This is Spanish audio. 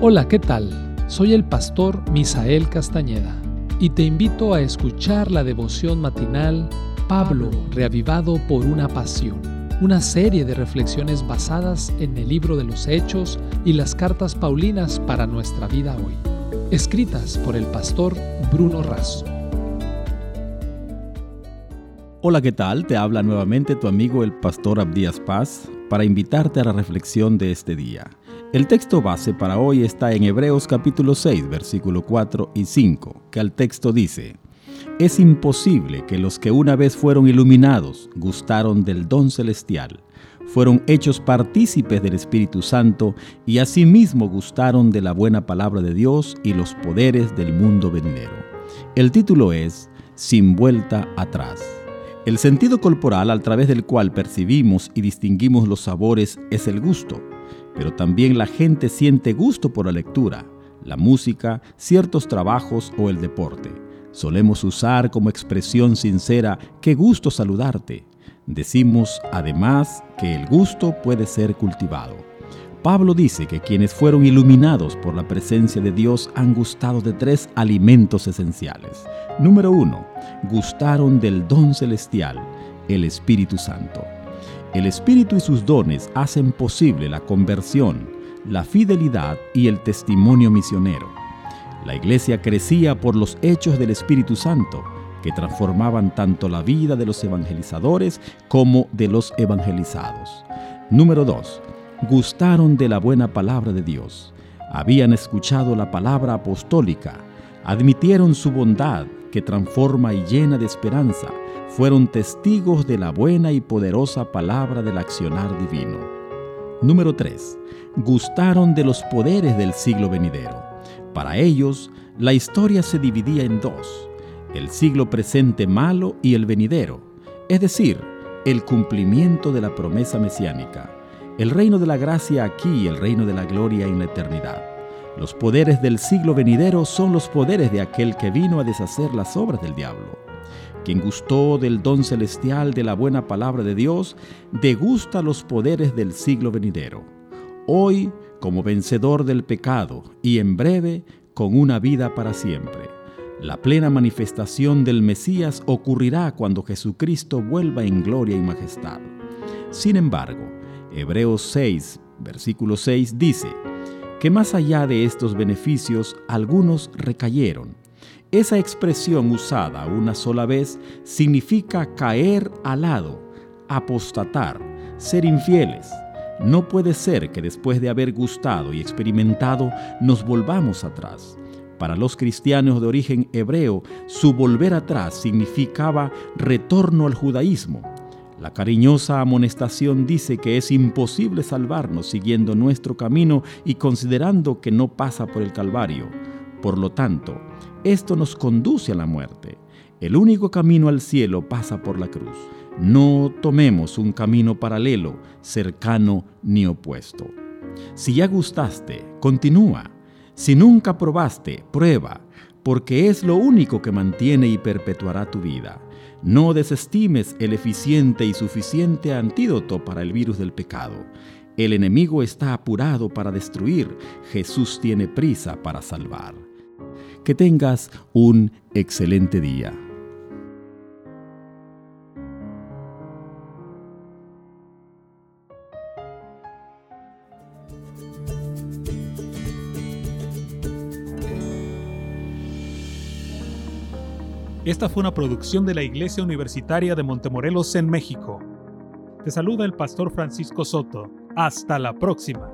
Hola, ¿qué tal? Soy el pastor Misael Castañeda y te invito a escuchar la devoción matinal Pablo, reavivado por una pasión, una serie de reflexiones basadas en el libro de los Hechos y las cartas Paulinas para nuestra vida hoy, escritas por el pastor Bruno Razo. Hola, ¿qué tal? Te habla nuevamente tu amigo el pastor Abdías Paz para invitarte a la reflexión de este día. El texto base para hoy está en Hebreos capítulo 6, versículo 4 y 5, que al texto dice, Es imposible que los que una vez fueron iluminados gustaron del don celestial, fueron hechos partícipes del Espíritu Santo y asimismo gustaron de la buena palabra de Dios y los poderes del mundo venidero. El título es Sin vuelta atrás. El sentido corporal al través del cual percibimos y distinguimos los sabores es el gusto pero también la gente siente gusto por la lectura, la música, ciertos trabajos o el deporte. Solemos usar como expresión sincera, qué gusto saludarte. Decimos además que el gusto puede ser cultivado. Pablo dice que quienes fueron iluminados por la presencia de Dios han gustado de tres alimentos esenciales. Número uno, gustaron del don celestial, el Espíritu Santo. El Espíritu y sus dones hacen posible la conversión, la fidelidad y el testimonio misionero. La iglesia crecía por los hechos del Espíritu Santo, que transformaban tanto la vida de los evangelizadores como de los evangelizados. Número 2. Gustaron de la buena palabra de Dios. Habían escuchado la palabra apostólica, admitieron su bondad que transforma y llena de esperanza, fueron testigos de la buena y poderosa palabra del accionar divino. Número 3. Gustaron de los poderes del siglo venidero. Para ellos, la historia se dividía en dos, el siglo presente malo y el venidero, es decir, el cumplimiento de la promesa mesiánica, el reino de la gracia aquí y el reino de la gloria en la eternidad. Los poderes del siglo venidero son los poderes de aquel que vino a deshacer las obras del diablo. Quien gustó del don celestial de la buena palabra de Dios, degusta los poderes del siglo venidero. Hoy, como vencedor del pecado, y en breve, con una vida para siempre. La plena manifestación del Mesías ocurrirá cuando Jesucristo vuelva en gloria y majestad. Sin embargo, Hebreos 6, versículo 6 dice, que más allá de estos beneficios algunos recayeron esa expresión usada una sola vez significa caer al lado, apostatar, ser infieles. No puede ser que después de haber gustado y experimentado nos volvamos atrás. Para los cristianos de origen hebreo, su volver atrás significaba retorno al judaísmo. La cariñosa amonestación dice que es imposible salvarnos siguiendo nuestro camino y considerando que no pasa por el Calvario. Por lo tanto, esto nos conduce a la muerte. El único camino al cielo pasa por la cruz. No tomemos un camino paralelo, cercano ni opuesto. Si ya gustaste, continúa. Si nunca probaste, prueba, porque es lo único que mantiene y perpetuará tu vida. No desestimes el eficiente y suficiente antídoto para el virus del pecado. El enemigo está apurado para destruir, Jesús tiene prisa para salvar. Que tengas un excelente día. Esta fue una producción de la Iglesia Universitaria de Montemorelos en México. Te saluda el pastor Francisco Soto. Hasta la próxima.